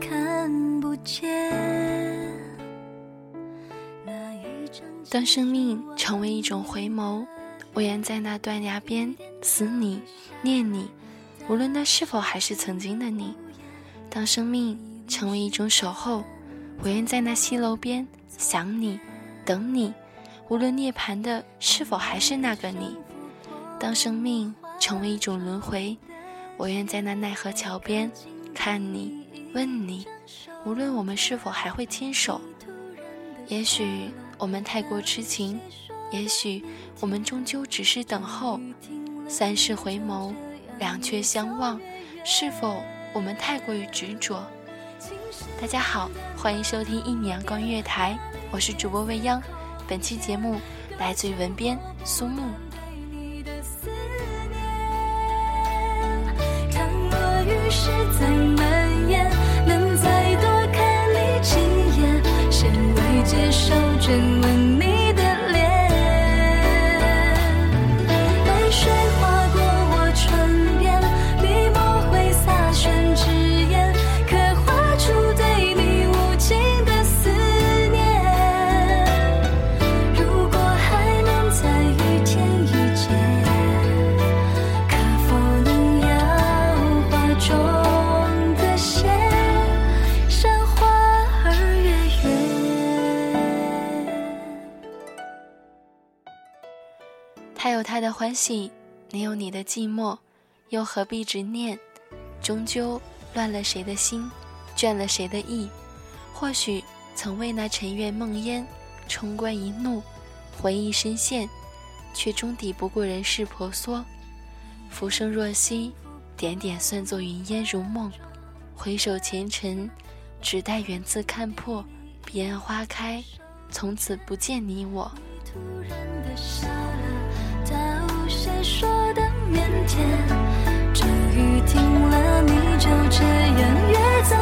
看不见？当生命成为一种回眸，我愿在那断崖边思你、念你，无论那是否还是曾经的你；当生命成为一种守候，我愿在那西楼边想你、等你，无论涅槃的是否还是那个你；当生命成为一种轮回，我愿在那奈何桥边看你、问你，无论我们是否还会牵手。也许我们太过痴情，也许我们终究只是等候。三世回眸，两却相望，是否我们太过于执着？大家好，欢迎收听一米阳光音乐台，我是主播未央。本期节目来自于文编苏木。受追问欢喜，你有你的寂寞，又何必执念？终究乱了谁的心，倦了谁的意？或许曾为那尘缘梦烟，冲冠一怒，回忆深陷，却终抵不过人世婆娑。浮生若息，点点算作云烟如梦。回首前尘，只待缘字看破，彼岸花开，从此不见你我。说的腼腆？终于停了，你就这样越走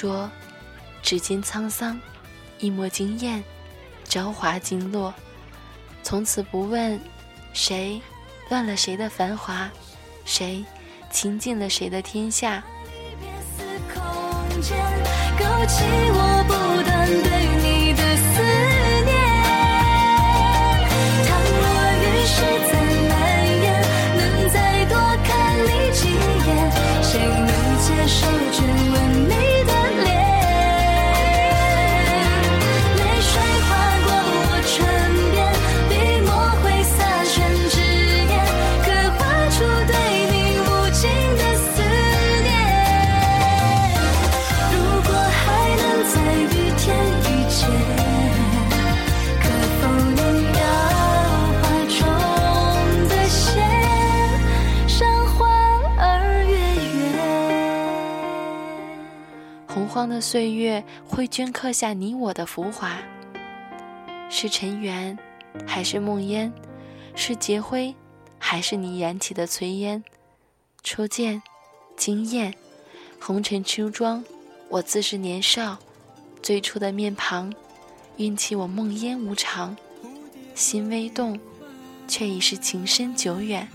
说，指尖沧桑；一抹惊艳，朝华经落。从此不问谁乱了谁的繁华，谁倾尽了谁的天下。岁月会镌刻下你我的浮华。是尘缘，还是梦烟？是劫灰，还是你燃起的炊烟？初见，惊艳，红尘初妆，我自是年少，最初的面庞，运气我梦烟无常，心微动，却已是情深久远。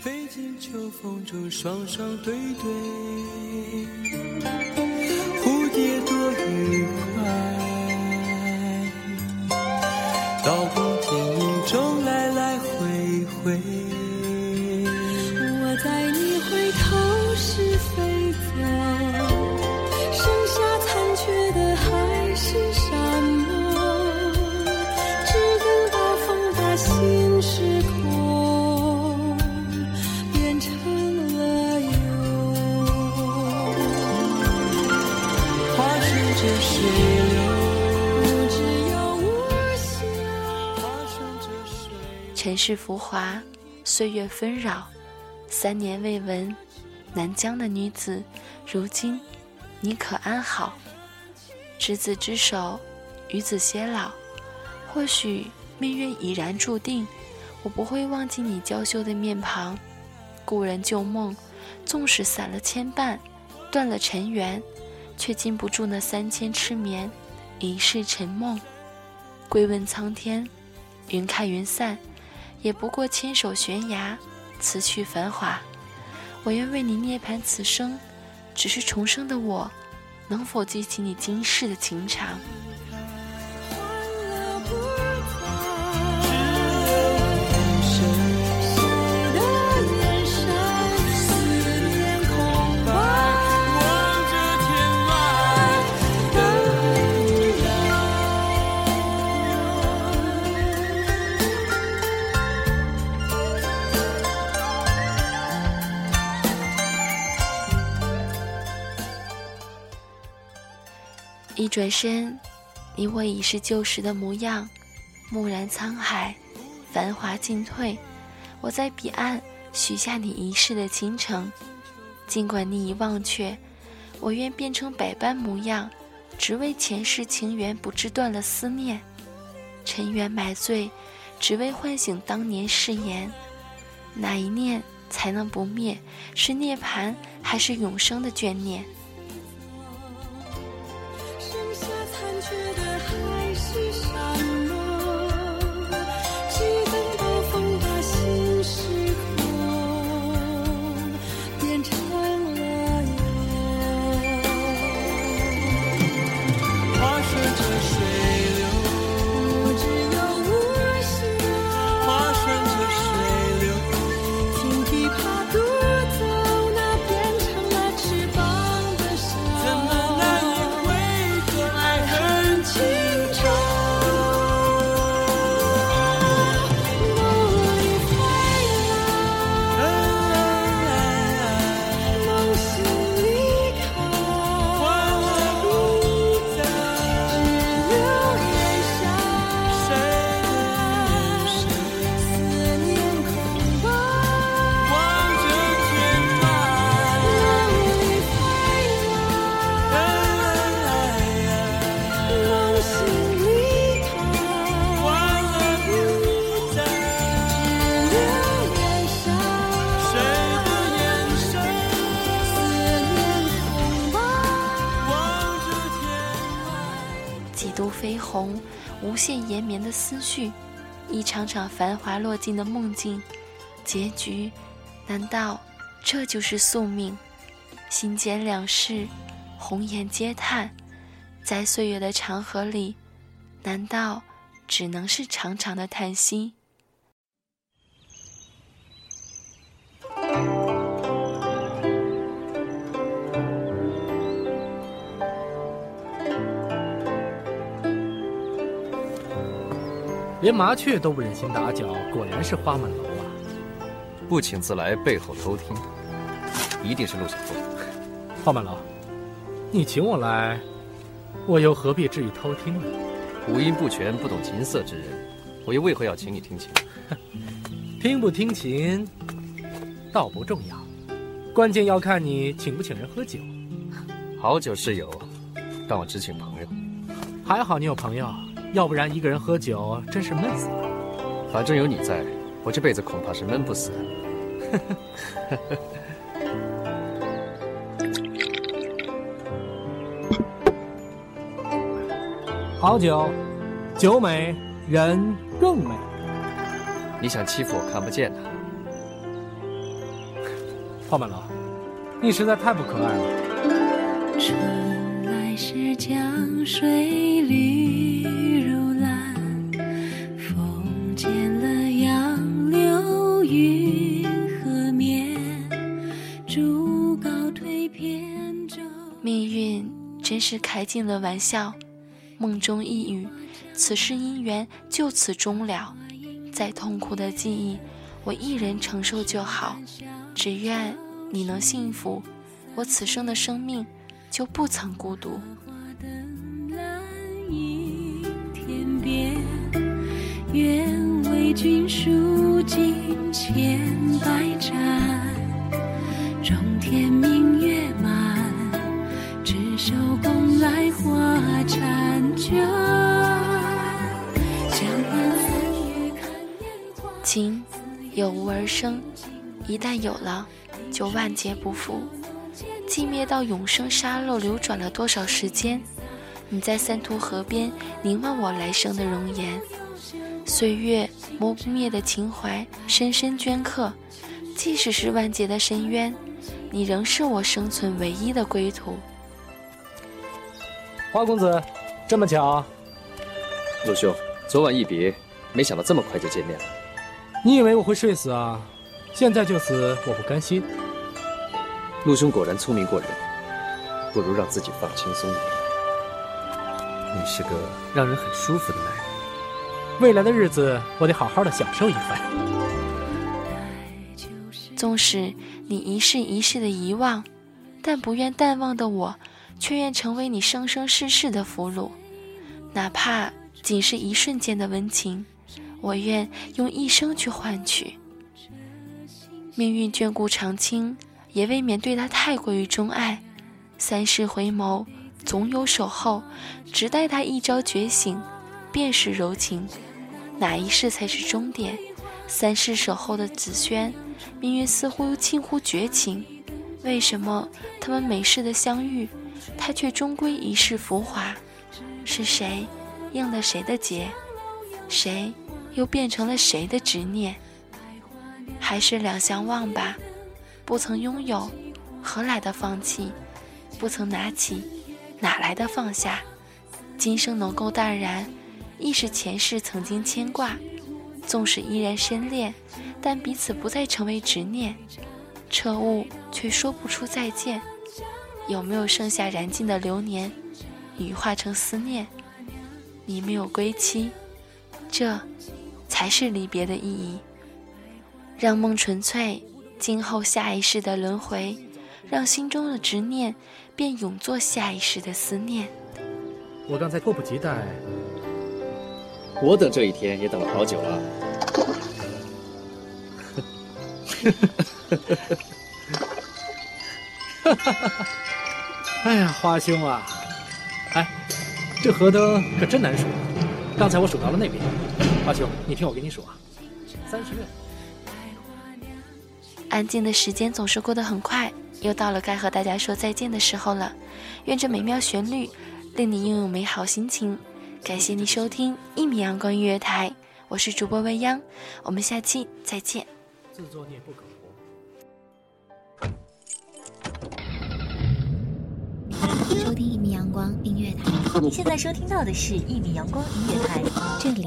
飞进秋风中，双双对对，尘世浮华，岁月纷扰，三年未闻，南疆的女子，如今你可安好？执子之手，与子偕老。或许命运已然注定，我不会忘记你娇羞的面庞。故人旧梦，纵使散了牵绊，断了尘缘，却禁不住那三千痴眠，一世沉梦。归问苍天，云开云散。也不过牵手悬崖，辞去繁华。我愿为你涅槃此生，只是重生的我，能否记起你今世的情长？一转身，你我已是旧时的模样。蓦然沧海，繁华尽退，我在彼岸许下你一世的倾城。尽管你已忘却，我愿变成百般模样，只为前世情缘不至断了思念。尘缘买醉，只为唤醒当年誓言。哪一念才能不灭？是涅槃，还是永生的眷念？觉得还是伤的思绪，一场场繁华落尽的梦境，结局，难道这就是宿命？心间两世，红颜皆叹，在岁月的长河里，难道只能是长长的叹息？连麻雀都不忍心打搅，果然是花满楼啊！不请自来，背后偷听，一定是陆小凤。花满楼，你请我来，我又何必至于偷听呢？五音不全、不懂琴瑟之人，我又为何要请你听琴？听不听琴，倒不重要，关键要看你请不请人喝酒。好酒是有，但我只请朋友。还好你有朋友，要不然一个人喝酒真是闷死了。反正有你在，我这辈子恐怕是闷不死。好酒，酒美人更美。你想欺负我看不见的？花满楼，你实在太不可爱了。真是开尽了玩笑，梦中一语，此世姻缘就此终了。再痛苦的记忆，我一人承受就好。只愿你能幸福，我此生的生命就不曾孤独。愿为君数尽千而生，一旦有了，就万劫不复。寂灭到永生沙漏流转了多少时间？你在三途河边凝望我来生的容颜，岁月磨不灭的情怀深深镌刻。即使是万劫的深渊，你仍是我生存唯一的归途。花公子，这么巧，陆兄，昨晚一别，没想到这么快就见面了。你以为我会睡死啊？现在就死，我不甘心。陆兄果然聪明过人，不如让自己放轻松一点。你是个让人很舒服的男人。未来的日子，我得好好的享受一番。纵使你一世一世的遗忘，但不愿淡忘的我，却愿成为你生生世世的俘虏。哪怕仅是一瞬间的温情，我愿用一生去换取。命运眷顾长青，也未免对他太过于钟爱。三世回眸，总有守候，只待他一朝觉醒，便是柔情。哪一世才是终点？三世守候的紫萱，命运似乎又近乎绝情。为什么他们每世的相遇，他却终归一世浮华？是谁应了谁的劫？谁又变成了谁的执念？还是两相忘吧。不曾拥有，何来的放弃？不曾拿起，哪来的放下？今生能够淡然，亦是前世曾经牵挂。纵使依然深恋，但彼此不再成为执念。彻悟却说不出再见。有没有剩下燃尽的流年，羽化成思念？你没有归期，这才是离别的意义。让梦纯粹，今后下一世的轮回，让心中的执念便永作下一世的思念。我刚才迫不及待。我等这一天也等了好久了。哎呀，花兄啊，哎，这河灯可真难数。刚才我数到了那边，花兄，你听我给你数啊，三十六。安静的时间总是过得很快，又到了该和大家说再见的时候了。愿这美妙旋律令你拥有美好心情。感谢你收听一米阳光音乐台，我是主播未央，我们下期再见。自作孽不可活。收听一米阳光音乐台，你现在收听到的是一米阳光音乐台，这里